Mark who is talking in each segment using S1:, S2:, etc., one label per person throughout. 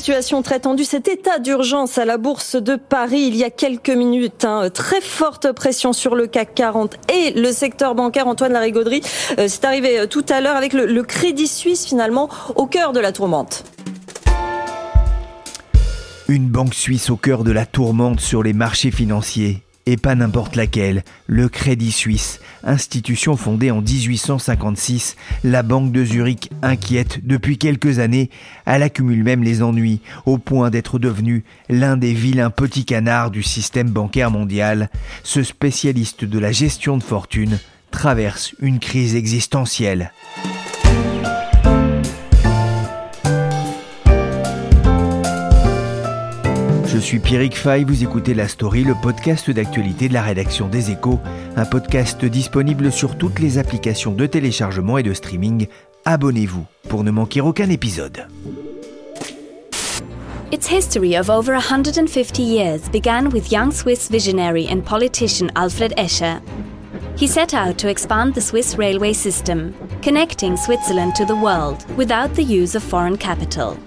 S1: Situation très tendue, cet état d'urgence à la bourse de Paris il y a quelques minutes. Hein, très forte pression sur le CAC 40 et le secteur bancaire. Antoine Larigauderie, euh, c'est arrivé euh, tout à l'heure avec le, le Crédit Suisse finalement au cœur de la tourmente.
S2: Une banque suisse au cœur de la tourmente sur les marchés financiers et pas n'importe laquelle, le Crédit Suisse, institution fondée en 1856, la Banque de Zurich inquiète depuis quelques années, elle accumule même les ennuis, au point d'être devenue l'un des vilains petits canards du système bancaire mondial. Ce spécialiste de la gestion de fortune traverse une crise existentielle. Suis Pierrick Fay, vous écoutez La Story, le podcast d'actualité de la rédaction des Échos, un podcast disponible sur toutes les applications de téléchargement et de streaming. Abonnez-vous pour ne manquer aucun épisode.
S3: Its history of over 150 years began with young Swiss visionary and politician Alfred Escher. He set out to expand the Swiss railway system, connecting Switzerland to the world without the use of foreign capital.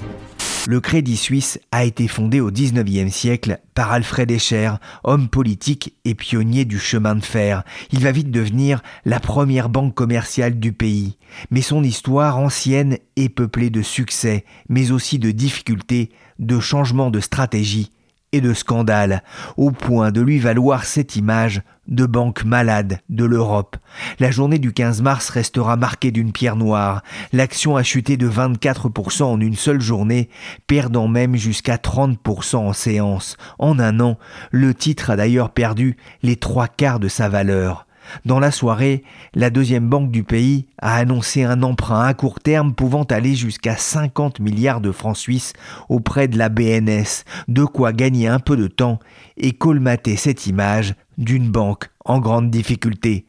S2: Le Crédit Suisse a été fondé au XIXe siècle par Alfred Escher, homme politique et pionnier du chemin de fer. Il va vite devenir la première banque commerciale du pays. Mais son histoire ancienne est peuplée de succès, mais aussi de difficultés, de changements de stratégie et de scandales, au point de lui valoir cette image de banque malade de l'Europe. La journée du 15 mars restera marquée d'une pierre noire. L'action a chuté de 24% en une seule journée, perdant même jusqu'à 30% en séance. En un an, le titre a d'ailleurs perdu les trois quarts de sa valeur. Dans la soirée, la deuxième banque du pays a annoncé un emprunt à court terme pouvant aller jusqu'à 50 milliards de francs suisses auprès de la BNS, de quoi gagner un peu de temps et colmater cette image d'une banque en grande difficulté.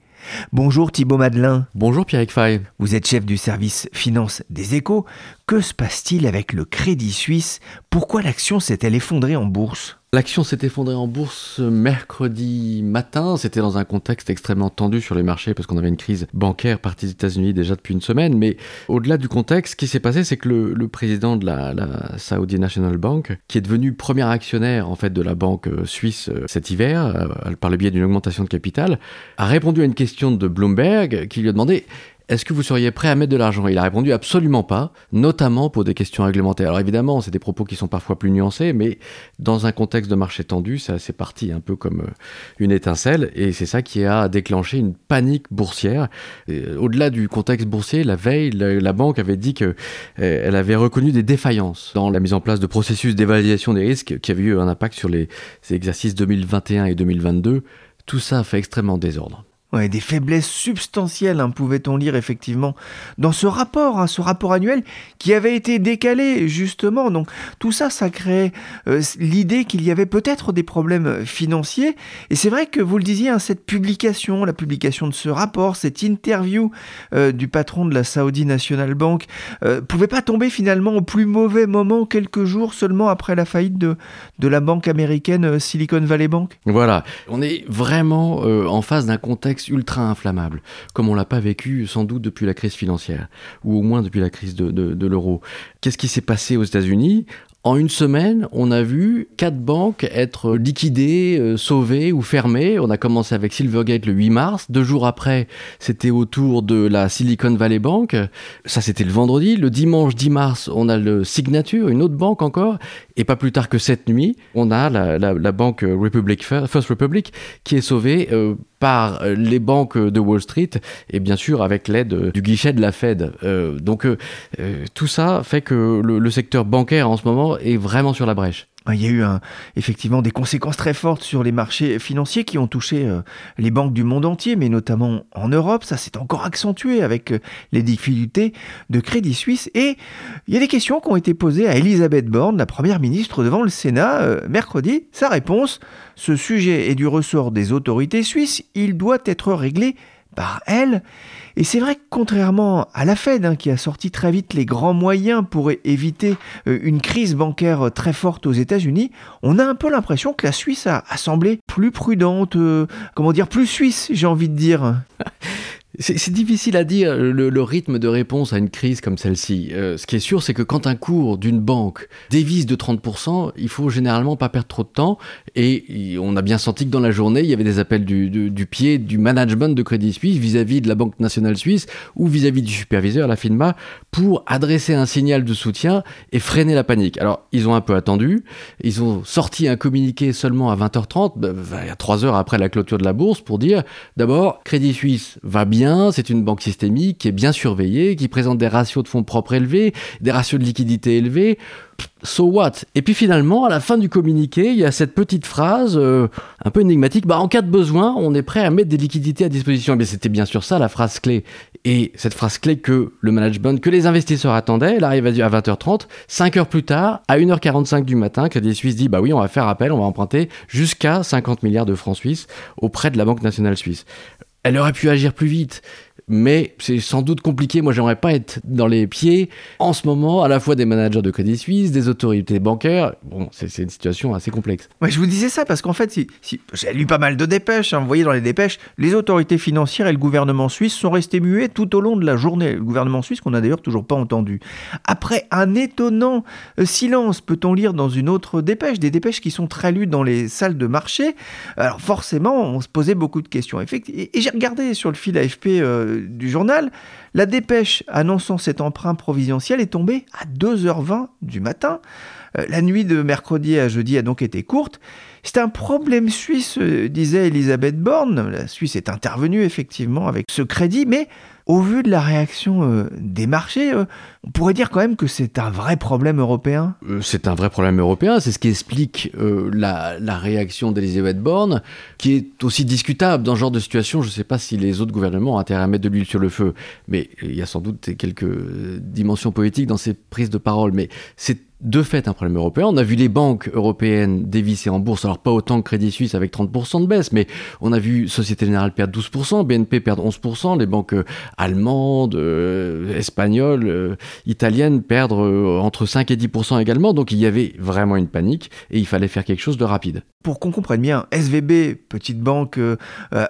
S2: Bonjour Thibaut Madelin.
S4: Bonjour Pierrick Fay.
S2: Vous êtes chef du service finance des échos. Que se passe-t-il avec le Crédit Suisse? Pourquoi l'action s'est-elle effondrée en bourse?
S4: L'action s'est effondrée en bourse mercredi matin. C'était dans un contexte extrêmement tendu sur les marchés parce qu'on avait une crise bancaire partie des États-Unis déjà depuis une semaine. Mais au-delà du contexte, ce qui s'est passé, c'est que le, président de la, Saudi National Bank, qui est devenu premier actionnaire en fait de la banque suisse cet hiver euh, par le biais d'une augmentation de capital, a répondu à une question de Bloomberg qui lui a demandé est-ce que vous seriez prêt à mettre de l'argent? Il a répondu absolument pas, notamment pour des questions réglementaires. Alors évidemment, c'est des propos qui sont parfois plus nuancés, mais dans un contexte de marché tendu, c'est parti un peu comme euh, une étincelle, et c'est ça qui a déclenché une panique boursière. Euh, au-delà du contexte boursier, la veille, la, banque avait dit qu'elle euh, avait reconnu des défaillances dans la mise en place de processus d'évaluation des risques qui avaient eu un impact sur les exercices 2021 et 2022. Tout ça a fait extrêmement désordre
S2: des faiblesses substantielles, hein, pouvait-on lire effectivement dans ce rapport, hein, ce rapport annuel qui avait été décalé justement. Donc tout ça, ça créait euh, l'idée qu'il y avait peut-être des problèmes financiers. Et c'est vrai que vous le disiez, hein, cette publication, la publication de ce rapport, cette interview euh, du patron de la Saudi National Bank, euh, pouvait pas tomber finalement au plus mauvais moment, quelques jours seulement après la faillite de, de la banque américaine Silicon Valley Bank?
S4: Voilà, on est vraiment en face d'un contexte ultra inflammable, comme on l'a pas vécu sans doute depuis la crise financière, ou au moins depuis la crise de, l'euro. Qu'est-ce qui s'est passé aux États-Unis? En une semaine, on a vu quatre banques être liquidées, euh, sauvées ou fermées. On a commencé avec Silvergate le 8 mars. Deux jours après, c'était au tour de la Silicon Valley Bank. Ça, c'était le vendredi. Le dimanche 10 mars, on a le Signature, une autre banque encore. Et pas plus tard que cette nuit, on a la, banque Republic, First Republic qui est sauvée euh, par les banques de Wall Street et bien sûr avec l'aide du guichet de la Fed. Euh, donc tout ça fait que le secteur bancaire en ce moment est vraiment sur la brèche.
S2: Il y a eu effectivement des conséquences très fortes sur les marchés financiers qui ont touché euh, les banques du monde entier, mais notamment en Europe. Ça s'est encore accentué avec euh, les difficultés de Crédit Suisse. Et il y a des questions qui ont été posées à Elisabeth Borne, la première ministre, devant le Sénat euh, mercredi. Sa réponse ce sujet est du ressort des autorités suisses. Il doit être réglé par elle. Et c'est vrai que contrairement à la Fed, hein, qui a sorti très vite les grands moyens pour éviter euh, une crise bancaire très forte aux États-Unis, on a un peu l'impression que la Suisse a, semblé plus prudente, euh, comment dire, plus suisse, j'ai envie de dire.
S4: C'est difficile à dire le, rythme de réponse à une crise comme celle-ci. Euh, ce qui est sûr, c'est que quand un cours d'une banque dévise de 30%, il faut généralement pas perdre trop de temps. Et on a bien senti que dans la journée, il y avait des appels du, pied du management de Crédit Suisse vis-à-vis de la Banque nationale suisse ou vis-à-vis du superviseur, la FINMA, pour adresser un signal de soutien et freiner la panique. Alors, ils ont un peu attendu. Ils ont sorti un communiqué seulement à 20h30, bah, à 3 heures après la clôture de la bourse, pour dire d'abord, Crédit Suisse va bien c'est une banque systémique qui est bien surveillée, qui présente des ratios de fonds propres élevés, des ratios de liquidité élevés. So what? Et puis finalement, à la fin du communiqué, il y a cette petite phrase euh, un peu énigmatique. Bah, en cas de besoin, on est prêt à mettre des liquidités à disposition. Mais c'était bien sûr ça la phrase clé. Et cette phrase clé que le management, que les investisseurs attendaient, elle arrive à 20h30. 5 heures plus tard, à 1h45 du matin, Crédit Suisse dit bah oui, on va faire appel, on va emprunter jusqu'à 50 milliards de francs suisses auprès de la Banque nationale suisse. Elle aurait pu agir plus vite mais c'est sans doute compliqué. Moi, j'aimerais pas être dans les pieds en ce moment à la fois des managers de Crédit Suisse, des autorités bancaires. Bon, c'est une situation assez complexe.
S2: Ouais, je vous disais ça parce qu'en fait, j'ai lu pas mal de dépêches. Hein. vous voyez dans les dépêches, les autorités financières et le gouvernement suisse sont restés muets tout au long de la journée. Le gouvernement suisse qu'on a d'ailleurs toujours pas entendu. Après un étonnant euh, silence, peut-on lire dans une autre dépêche, des dépêches qui sont très lues dans les salles de marché. Alors forcément, on se posait beaucoup de questions. Et, j'ai regardé sur le fil AFP. Euh, du journal, la dépêche annonçant cet emprunt providentiel est tombée à 2h20 du matin. Euh, la nuit de mercredi à jeudi a donc été courte. C'est un problème suisse, euh, disait Elisabeth Borne. La Suisse est intervenue effectivement avec ce crédit, mais au vu de la réaction euh, des marchés, euh, on pourrait dire quand même que c'est un vrai problème européen.
S4: Euh, c'est un vrai problème européen, c'est ce qui explique la, réaction d'Elisabeth Borne, qui est aussi discutable dans ce genre de situation. Je ne sais pas si les autres gouvernements ont intérêt à mettre de l'huile sur le feu, mais il y a sans doute quelques dimensions politiques dans ces prises de parole. Mais c'est de fait un problème européen. On a vu les banques européennes dévisser en bourse, alors pas autant que Crédit Suisse avec 30% de baisse, mais on a vu Société Générale perdre 12%, BNP perdre 11%, les banques euh, allemandes, euh, espagnoles, euh, italiennes perdre entre 5 et 10% également. Donc il y avait vraiment une panique et il fallait faire quelque chose de rapide.
S2: Pour qu'on comprenne bien, SVB, petite banque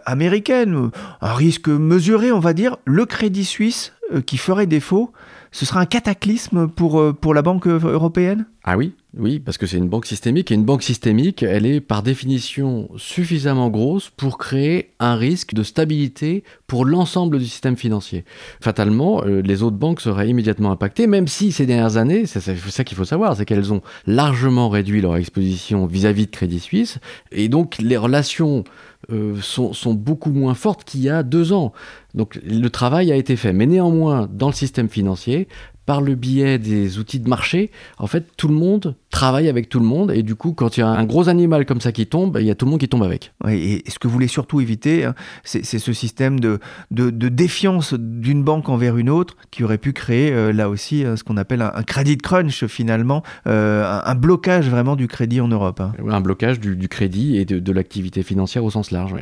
S2: américaine, un risque mesuré, on va dire, le Crédit Suisse qui ferait défaut, ce sera un cataclysme pour, euh, pour la Banque européenne?
S4: Ah oui, oui, parce que c'est une banque systémique, et une banque systémique, elle est par définition suffisamment grosse pour créer un risque de stabilité pour l'ensemble du système financier. Fatalement, euh, les autres banques seraient immédiatement impactées, même si ces dernières années, c'est ça qu'il faut savoir, c'est qu'elles ont largement réduit leur exposition vis-à-vis -vis de Crédit Suisse, et donc les relations euh, sont, sont, beaucoup moins fortes qu'il y a deux ans. Donc le travail a été fait. Mais néanmoins, dans le système financier, par le biais des outils de marché, en fait, tout le monde travaille avec tout le monde. Et du coup, quand il y a un gros animal comme ça qui tombe, il y a tout le monde qui tombe avec.
S2: Oui, et ce que vous voulez surtout éviter, hein, c'est ce système de, de, défiance d'une banque envers une autre qui aurait pu créer, euh, là aussi, euh, ce qu'on appelle un, crédit crunch, finalement, euh, un, blocage vraiment du crédit en Europe. Hein.
S4: Un blocage du, crédit et de, de l'activité financière au sens large.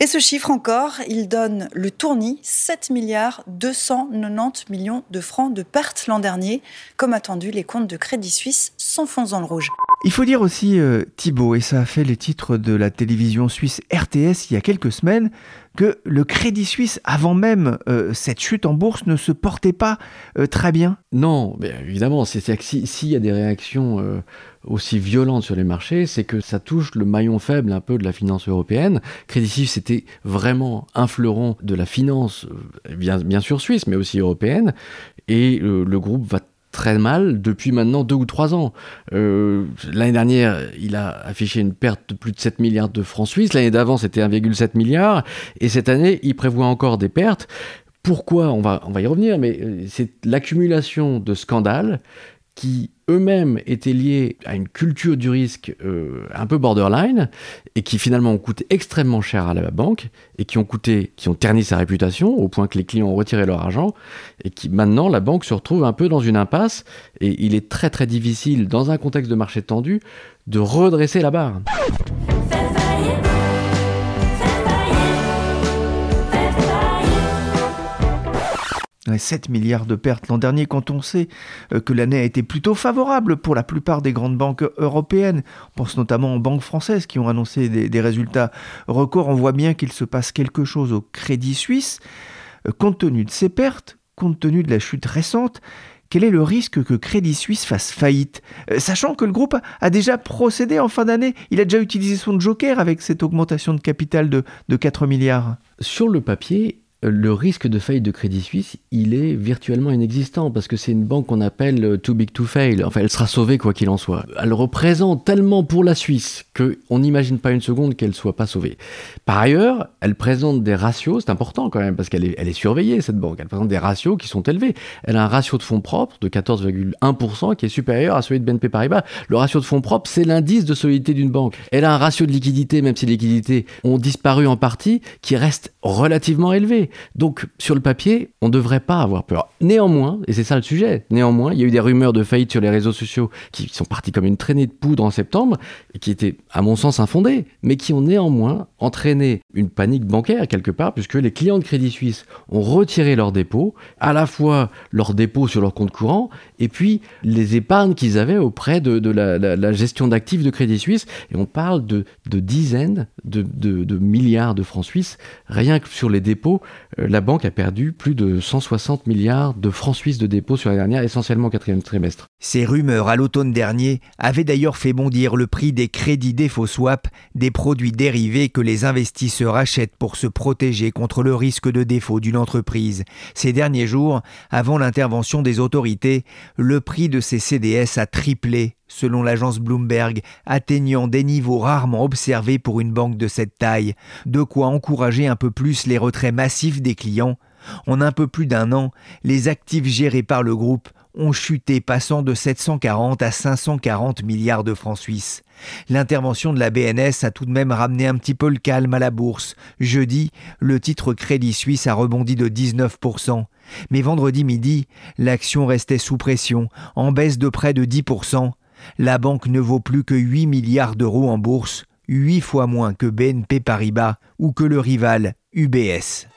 S1: Et ce chiffre encore, il donne le tournis 7 milliards 290 millions de francs de pertes l'an dernier. Comme attendu, les comptes de Crédit Suisse s'enfoncent dans le rouge.
S2: Il faut dire aussi, euh, Thibault, et ça a fait les titres de la télévision suisse RTS il y a quelques semaines, que le Crédit Suisse, avant même euh, cette chute en bourse, ne se portait pas euh, très bien.
S4: Non, mais évidemment, c'est que s'il y a des réactions aussi violentes sur les marchés, c'est que ça touche le maillon faible un peu de la finance européenne. Crédit Suisse, c'était vraiment un fleuron de la finance, bien, bien sûr suisse, mais aussi européenne, et le groupe va très mal depuis maintenant deux ou trois ans. Euh, l'année dernière, il a affiché une perte de plus de 7 milliards de francs suisses. L'année d'avant, c'était 1,7 milliard. Et cette année, il prévoit encore des pertes. Pourquoi? On va, on va y revenir, mais euh, c'est l'accumulation de scandales qui eux-mêmes étaient liés à une culture du risque euh, un peu borderline et qui finalement ont coûté extrêmement cher à la banque et qui ont coûté, qui ont terni sa réputation au point que les clients ont retiré leur argent et qui maintenant la banque se retrouve un peu dans une impasse et il est très très difficile dans un contexte de marché tendu de redresser la barre.
S2: 7 milliards de pertes l'an dernier quand on sait euh, que l'année a été plutôt favorable pour la plupart des grandes banques européennes. On pense notamment aux banques françaises qui ont annoncé des, résultats records. On voit bien qu'il se passe quelque chose au Crédit Suisse. Euh, compte tenu de ces pertes, compte tenu de la chute récente, quel est le risque que Crédit Suisse fasse faillite? Euh, Sachant que le groupe a déjà procédé en fin d'année, il a déjà utilisé son joker avec cette augmentation de capital de, de 4 milliards.
S4: Sur le papier, le risque de faillite de Crédit Suisse, il est virtuellement inexistant parce que c'est une banque qu'on appelle euh, too big to fail. Enfin, elle sera sauvée quoi qu'il en soit. Elle représente tellement pour la Suisse qu'on n'imagine pas une seconde qu'elle soit pas sauvée. Par ailleurs, elle présente des ratios, c'est important quand même parce qu'elle est, est surveillée cette banque. Elle présente des ratios qui sont élevés. Elle a un ratio de fonds propres de 14,1% qui est supérieur à celui de BNP Paribas. Le ratio de fonds propres, c'est l'indice de solidité d'une banque. Elle a un ratio de liquidité, même si les liquidités ont disparu en partie, qui reste relativement élevé. Donc, sur le papier, on ne devrait pas avoir peur. Néanmoins, et c'est ça le sujet, néanmoins, il y a eu des rumeurs de faillite sur les réseaux sociaux qui sont parties comme une traînée de poudre en septembre et qui étaient, à mon sens, infondées, mais qui ont néanmoins entraîné une panique bancaire quelque part, puisque les clients de Crédit Suisse ont retiré leurs dépôts, à la fois leurs dépôts sur leur compte courant et puis les épargnes qu'ils avaient auprès de, la, gestion d'actifs de Crédit Suisse. Et on parle de, dizaines de, milliards de francs suisses rien que sur les dépôts la banque a perdu plus de 160 milliards de francs suisses de dépôts sur la dernière, essentiellement au quatrième trimestre.
S2: Ces rumeurs à l'automne dernier avaient d'ailleurs fait bondir le prix des crédits défaut swap, des produits dérivés que les investisseurs achètent pour se protéger contre le risque de défaut d'une entreprise. Ces derniers jours, avant l'intervention des autorités, le prix de ces CDS a triplé selon l'agence Bloomberg, atteignant des niveaux rarement observés pour une banque de cette taille, de quoi encourager un peu plus les retraits massifs des clients. En un peu plus d'un an, les actifs gérés par le groupe ont chuté passant de 740 à 540 milliards de francs suisses. L'intervention de la BNS a tout de même ramené un petit peu le calme à la bourse. Jeudi, le titre Crédit Suisse a rebondi de 19%. Mais vendredi midi, l'action restait sous pression, en baisse de près de 10%. La banque ne vaut plus que 8 milliards d'euros en bourse, 8 fois moins que BNP Paribas ou que le rival UBS.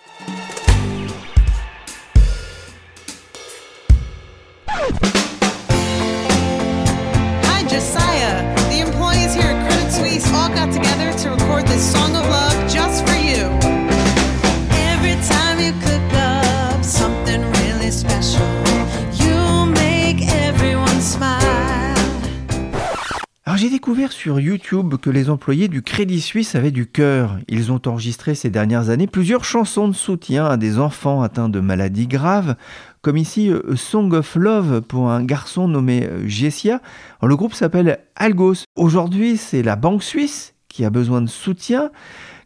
S2: J'ai découvert sur YouTube que les employés du Crédit Suisse avaient du cœur. Ils ont enregistré ces dernières années plusieurs chansons de soutien à des enfants atteints de maladies graves, comme ici euh, Song of Love pour un garçon nommé euh, Jessia. Le groupe s'appelle Algos. Aujourd'hui, c'est la Banque Suisse qui a besoin de soutien.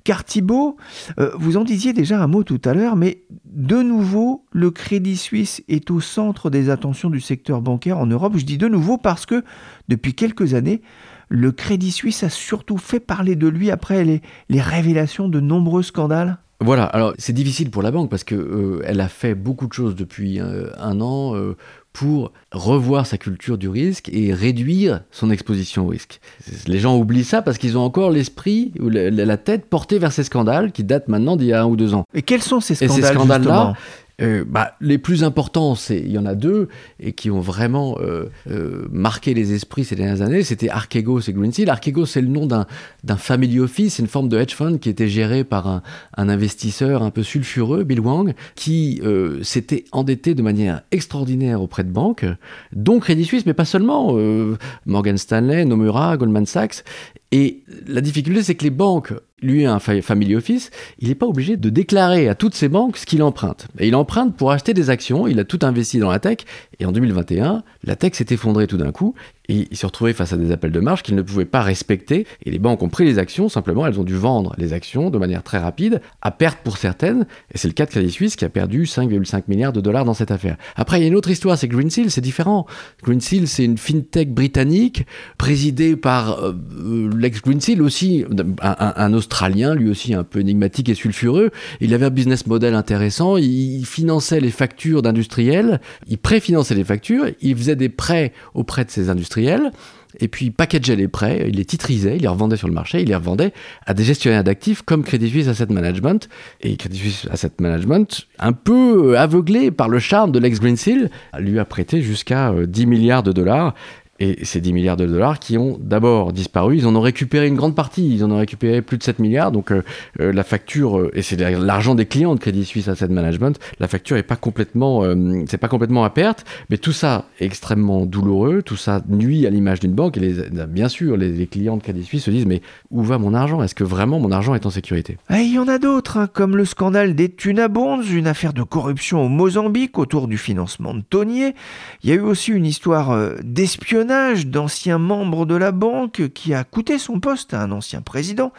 S2: Car Thibault, euh, vous en disiez déjà un mot tout à l'heure, mais de nouveau, le Crédit Suisse est au centre des attentions du secteur bancaire en Europe. Je dis de nouveau parce que depuis quelques années, le Crédit Suisse a surtout fait parler de lui après les, révélations de nombreux scandales.
S4: Voilà, alors c'est difficile pour la banque parce qu'elle euh, a fait beaucoup de choses depuis euh, un an pour revoir sa culture du risque et réduire son exposition au risque. Les gens oublient ça parce qu'ils ont encore l'esprit ou la, tête portée vers ces scandales qui datent maintenant d'il y a un ou deux ans.
S2: Et quels sont ces scandales, et ces scandales-là
S4: euh, bah, les plus importants, c'est il y en a deux et qui ont vraiment euh, euh, marqué les esprits ces dernières années. C'était Archegos et Greensill. Archegos, c'est le nom d'un family office, une forme de hedge fund qui était géré par un, un investisseur un peu sulfureux, Bill Wang, qui s'était endetté de manière extraordinaire auprès de banques, dont Crédit Suisse, mais pas seulement. Morgan Stanley, Nomura, Goldman Sachs. Et la difficulté, c'est que les banques lui un family office, il n'est pas obligé de déclarer à toutes ses banques ce qu'il emprunte. Et il emprunte pour acheter des actions, il a tout investi dans la tech, et en 2021, la tech s'est effondrée tout d'un coup, et il s'est retrouvé face à des appels de marge qu'il ne pouvait pas respecter, et les banques ont pris les actions, simplement elles ont dû vendre les actions de manière très rapide, à perte pour certaines, et c'est le cas de Credit Suisse qui a perdu 5,5 milliards de dollars dans cette affaire. Après, il y a une autre histoire, c'est Greensill, c'est différent. Greensill, c'est une fintech britannique, présidée par euh, euh, l'ex-Greensill aussi, un, un, un australien, lui aussi un peu énigmatique et sulfureux. Il avait un business model intéressant, il finançait les factures d'industriels, il préfinançait les factures, il faisait des prêts auprès de ces industriels et puis il packageait les prêts, il les titrisait, il les revendait sur le marché, il les revendait à des gestionnaires d'actifs comme Credit Suisse Asset Management. Et Credit Suisse Asset Management, un peu aveuglé par le charme de l'ex-Greensill, lui a prêté jusqu'à 10 milliards de dollars et ces 10 milliards de dollars qui ont d'abord disparu, ils en ont récupéré une grande partie, ils en ont récupéré plus de 7 milliards, donc euh, euh, la facture, euh, et c'est l'argent des clients de Crédit Suisse Asset Management, la facture est pas complètement, pas complètement à perte, mais tout ça est extrêmement douloureux, tout ça nuit à l'image d'une banque, et bien sûr, les, clients de Crédit Suisse se disent, mais où va mon argent? Est-ce que vraiment mon argent est en sécurité?
S2: Il y en a d'autres, hein, comme le scandale des Tunabonds, une affaire de corruption au Mozambique autour du financement de Tonier, il y a eu aussi une histoire d'espionnage d'anciens membres de la banque qui a coûté son poste à un ancien président.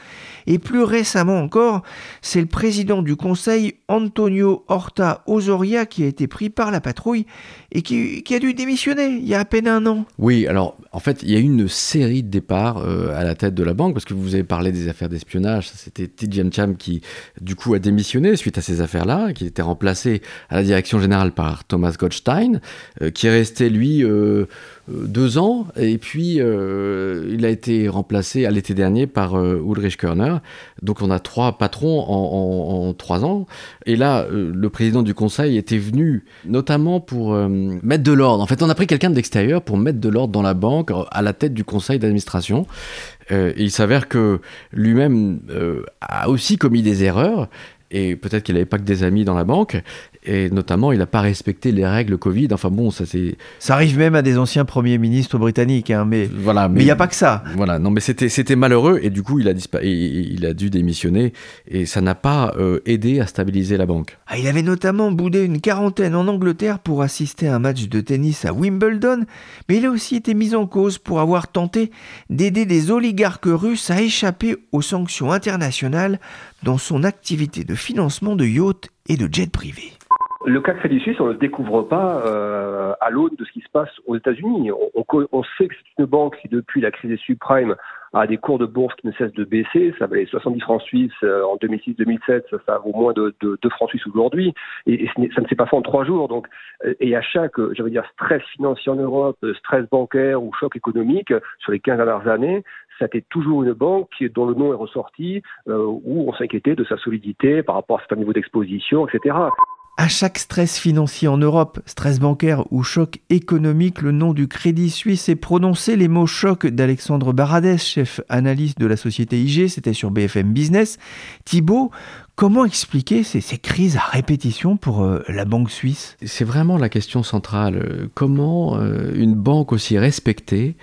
S2: Et plus récemment encore, c'est le président du conseil Antonio Horta Osoria qui a été pris par la patrouille et qui, a dû démissionner il y a à peine un an.
S4: Oui, alors en fait, il y a eu une série de départs euh, à la tête de la banque parce que vous avez parlé des affaires d'espionnage. C'était Tidjane Cham qui, du coup, a démissionné suite à ces affaires-là, qui était remplacé à la direction générale par Thomas Gottstein, euh, qui est resté, lui, euh, deux ans, et puis euh, il a été remplacé à l'été dernier par euh, Ulrich Körner. Donc on a trois patrons en, trois ans. Et là, euh, le président du conseil était venu notamment pour mettre de l'ordre. En fait, on a pris quelqu'un de l'extérieur pour mettre de l'ordre dans la banque à la tête du conseil d'administration. il s'avère que lui-même a aussi commis des erreurs et peut-être qu'il n'avait pas que des amis dans la banque, et notamment il n'a pas respecté les règles Covid. Enfin bon, ça c'est.
S2: Ça arrive même à des anciens premiers ministres britanniques, hein, mais voilà. Mais il n'y a pas que ça.
S4: Voilà, non, mais c'était c'était malheureux et du coup il a il a dû démissionner et ça n'a pas euh, aidé à stabiliser la banque.
S2: Ah, il avait notamment boudé une quarantaine en Angleterre pour assister à un match de tennis à Wimbledon, mais il a aussi été mis en cause pour avoir tenté d'aider des oligarques russes à échapper aux sanctions internationales dans son activité de financement de yachts et de jets privés.
S5: Le cas de Crédit Suisse, on ne le découvre pas euh, à l'aune de ce qui se passe aux États-Unis. On, sait que c'est une banque qui, depuis la crise des subprimes, a des cours de bourse qui ne cessent de baisser. Ça valait 70 francs suisses euh, en 2006-2007, ça, vaut moins de, 2 francs suisses aujourd'hui. Et, ça ne s'est pas fait en trois jours. Donc, euh, et à chaque, j'allais dire, stress financier en Europe, stress bancaire ou choc économique sur les 15 dernières années, ça été toujours une banque dont le nom est ressorti, où on s'inquiétait de sa solidité par rapport à certains niveaux d'exposition, etc.
S2: À chaque stress financier en Europe, stress bancaire ou choc économique, le nom du Crédit Suisse est prononcé. Les mots choc d'Alexandre Baradès, chef analyste de la société IG, c'était sur BFM Business. Thibault, comment expliquer ces, crises à répétition pour euh, la banque suisse?
S4: C'est vraiment la question centrale. Comment euh, une banque aussi respectée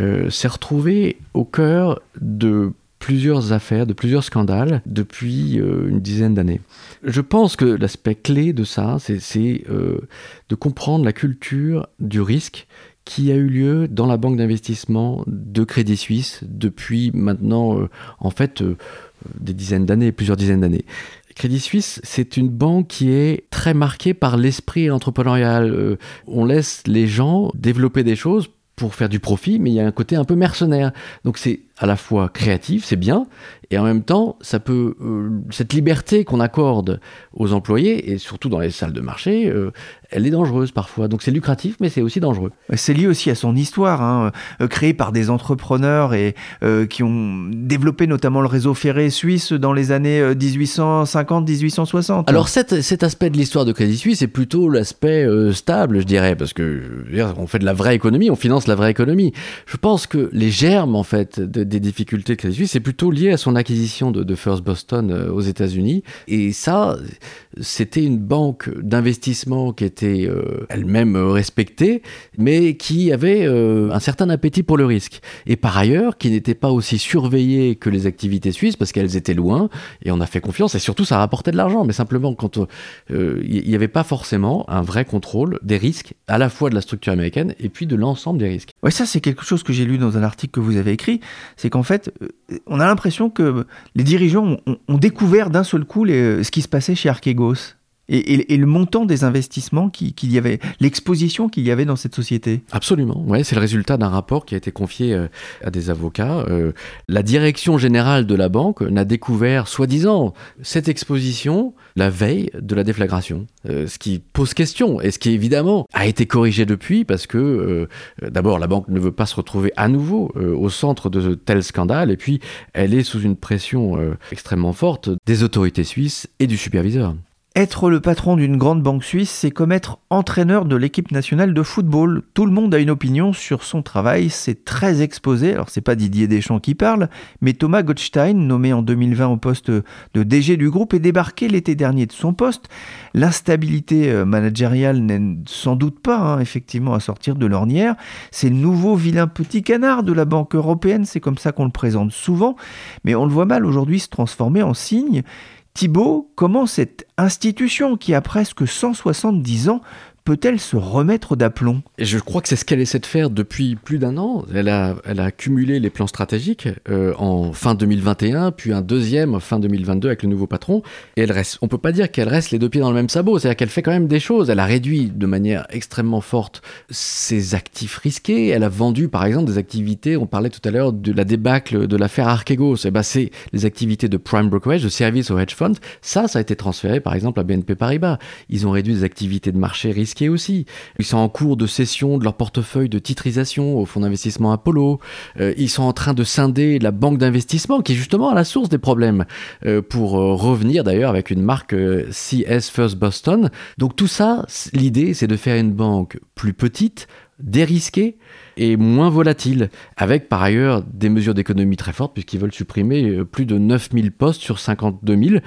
S4: euh, s'est retrouvée au cœur de plusieurs affaires, de plusieurs scandales depuis euh, une dizaine d'années. Je pense que l'aspect clé de ça, c'est euh, de comprendre la culture du risque qui a eu lieu dans la banque d'investissement de Crédit Suisse depuis maintenant, euh, en fait, des dizaines d'années, plusieurs dizaines d'années. Crédit Suisse, c'est une banque qui est très marquée par l'esprit entrepreneurial. on laisse les gens développer des choses pour faire du profit, mais il y a un côté un peu mercenaire. Donc c'est à la fois créatif, c'est bien, et en même temps, ça peut euh, cette liberté qu'on accorde aux employés et surtout dans les salles de marché, euh, elle est dangereuse parfois. Donc c'est lucratif, mais c'est aussi dangereux.
S2: C'est lié aussi à son histoire, hein, euh, créée par des entrepreneurs et qui ont développé notamment le réseau ferré suisse dans les années 1850-1860.
S4: Alors cet, cet, aspect de l'histoire de Crédit Suisse est plutôt l'aspect stable, je dirais, parce que on fait de la vraie économie, on finance la vraie économie. Je pense que les germes en fait des difficultés de Crédit Suisse, c'est plutôt lié à son acquisition de, First Boston euh, aux États-Unis. Et ça, c'était une banque d'investissement qui était euh, elle-même respectée, mais qui avait euh, un certain appétit pour le risque. Et par ailleurs, qui n'était pas aussi surveillée que les activités suisses parce qu'elles étaient loin et on a fait confiance. Et surtout, ça rapportait de l'argent. Mais simplement, quand il n'y avait pas forcément un vrai contrôle des risques, à la fois de la structure américaine et puis de l'ensemble des risques.
S2: Ouais, ça, c'est quelque chose que j'ai lu dans un article que vous avez écrit. C'est qu'en fait, on a l'impression que les dirigeants ont, découvert d'un seul coup ce qui se passait chez Archegos. Et, le montant des investissements qu'il y avait, l'exposition qu'il y avait dans cette société.
S4: Absolument, ouais, c'est le résultat d'un rapport qui a été confié euh, à des avocats. Euh, la direction générale de la banque n'a découvert, soi-disant, cette exposition la veille de la déflagration, euh, ce qui pose question et ce qui évidemment a été corrigé depuis parce que d'abord la banque ne veut pas se retrouver à nouveau au centre de tel scandale et puis elle est sous une pression extrêmement forte des autorités suisses et du superviseur.
S2: Être le patron d'une grande banque suisse, c'est comme être entraîneur de l'équipe nationale de football. Tout le monde a une opinion sur son travail, c'est très exposé. Alors c'est pas Didier Deschamps qui parle, mais Thomas Gottstein, nommé en 2020 au poste de DG du groupe, est débarqué l'été dernier de son poste. L'instabilité euh, managériale n'est sans doute pas hein, effectivement à sortir de l'ornière. C'est le nouveau vilain petit canard de la Banque européenne, c'est comme ça qu'on le présente souvent, mais on le voit mal aujourd'hui se transformer en signe Thibault, comment cette institution qui a presque 170 ans peut-elle se remettre d'aplomb?
S4: Et je crois que c'est ce qu'elle essaie de faire depuis plus d'un an. Elle a, elle a accumulé les plans stratégiques euh, en fin 2021, puis un deuxième fin 2022 avec le nouveau patron. Et elle reste, on peut pas dire qu'elle reste les deux pieds dans le même sabot. C'est-à-dire qu'elle fait quand même des choses. Elle a réduit de manière extrêmement forte ses actifs risqués. Elle a vendu, par exemple, des activités. On parlait tout à l'heure de la débâcle de l'affaire Archegos. Et eh ben, c'est les activités de prime brokerage, de service au hedge fund. Ça, ça a été transféré, par exemple, à BNP Paribas. Ils ont réduit des activités de marché risquées aussi. Ils sont en cours de cession de leur portefeuille de titrisation au fonds d'investissement Apollo. Euh, ils sont en train de scinder la banque d'investissement qui est justement à la source des problèmes euh, pour euh, revenir d'ailleurs avec une marque CS First Boston. Donc tout ça, l'idée c'est de faire une banque plus petite, dérisquée et moins volatile, avec par ailleurs des mesures d'économie très fortes, puisqu'ils veulent supprimer plus de 9000 postes sur 52 000.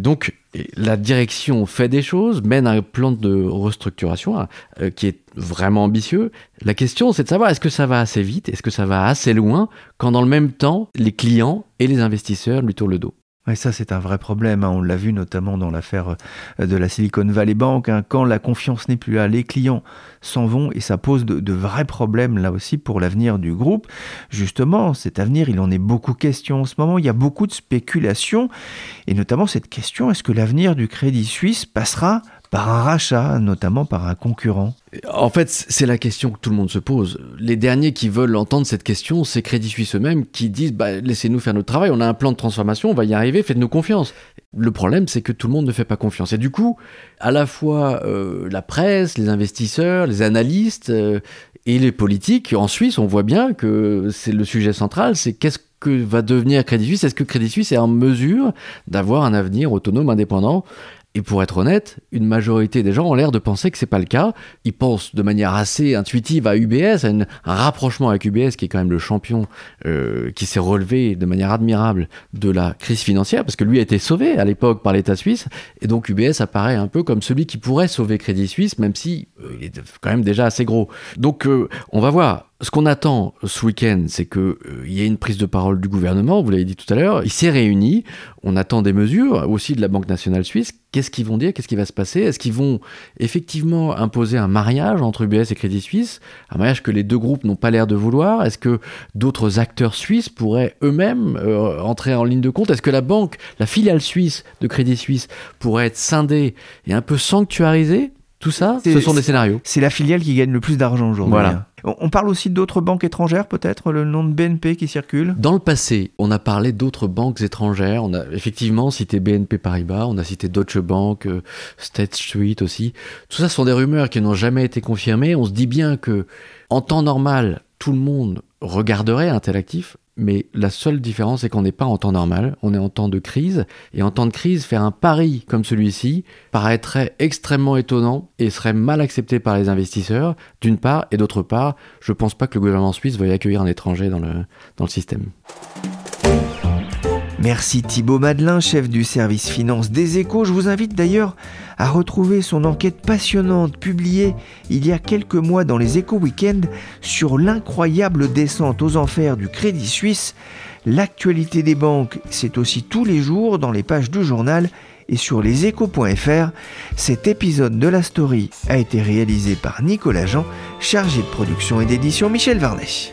S4: Donc la direction fait des choses, mène un plan de restructuration euh, qui est vraiment ambitieux. La question, c'est de savoir est-ce que ça va assez vite, est-ce que ça va assez loin, quand dans le même temps, les clients et les investisseurs lui tournent le dos?
S2: Et ça, c'est un vrai problème. Hein. On l'a vu notamment dans l'affaire euh, de la Silicon Valley Bank. Hein. Quand la confiance n'est plus là, les clients s'en vont et ça pose de, vrais problèmes là aussi pour l'avenir du groupe. Justement, cet avenir, il en est beaucoup question en ce moment. Il y a beaucoup de spéculations et notamment cette question est-ce que l'avenir du Crédit Suisse passera par un rachat, notamment par un concurrent
S4: En fait, c'est la question que tout le monde se pose. Les derniers qui veulent entendre cette question, c'est Crédit Suisse eux-mêmes qui disent bah, laissez-nous faire notre travail, on a un plan de transformation, on va y arriver, faites-nous confiance. Le problème, c'est que tout le monde ne fait pas confiance. Et du coup, à la fois euh, la presse, les investisseurs, les analystes euh, et les politiques, en Suisse, on voit bien que c'est le sujet central, c'est qu'est-ce que va devenir Crédit Suisse? Est-ce que Crédit Suisse est en mesure d'avoir un avenir autonome, indépendant? Et pour être honnête, une majorité des gens ont l'air de penser que c'est pas le cas. Ils pensent de manière assez intuitive à UBS, à un rapprochement avec UBS qui est quand même le champion euh, qui s'est relevé de manière admirable de la crise financière parce que lui a été sauvé à l'époque par l'État suisse et donc UBS apparaît un peu comme celui qui pourrait sauver Crédit Suisse même si euh, il est quand même déjà assez gros. Donc euh, on va voir ce qu'on attend ce week-end, c'est qu'il euh, y ait une prise de parole du gouvernement, vous l'avez dit tout à l'heure, il s'est réuni, on attend des mesures aussi de la Banque nationale suisse, qu'est-ce qu'ils vont dire, qu'est-ce qui va se passer, est-ce qu'ils vont effectivement imposer un mariage entre UBS et Crédit Suisse, un mariage que les deux groupes n'ont pas l'air de vouloir, est-ce que d'autres acteurs suisses pourraient eux-mêmes euh, entrer en ligne de compte, est-ce que la banque, la filiale suisse de Crédit Suisse pourrait être scindée et un peu sanctuarisée? Tout ça, ce sont des scénarios.
S2: C'est la filiale qui gagne le plus d'argent aujourd'hui. Voilà. On parle aussi d'autres banques étrangères, peut-être, le nom de BNP qui circule
S4: Dans le passé, on a parlé d'autres banques étrangères. On a effectivement cité BNP Paribas, on a cité Deutsche Bank, euh, State Street aussi. Tout ça sont des rumeurs qui n'ont jamais été confirmées. On se dit bien que, en temps normal, tout le monde regarderait un tel actif mais la seule différence, c'est qu'on n'est pas en temps normal, on est en temps de crise, et en temps de crise, faire un pari comme celui-ci paraîtrait extrêmement étonnant et serait mal accepté par les investisseurs, d'une part, et d'autre part, je ne pense pas que le gouvernement suisse veuille accueillir un étranger dans le, dans le système.
S2: Merci Thibaut Madelin, chef du service finance des échos. Je vous invite d'ailleurs à retrouver son enquête passionnante publiée il y a quelques mois dans les échos week-end sur l'incroyable descente aux enfers du Crédit Suisse. L'actualité des banques, c'est aussi tous les jours dans les pages du journal et sur leséchos.fr. Cet épisode de la story a été réalisé par Nicolas Jean, chargé de production et d'édition Michel Varnet.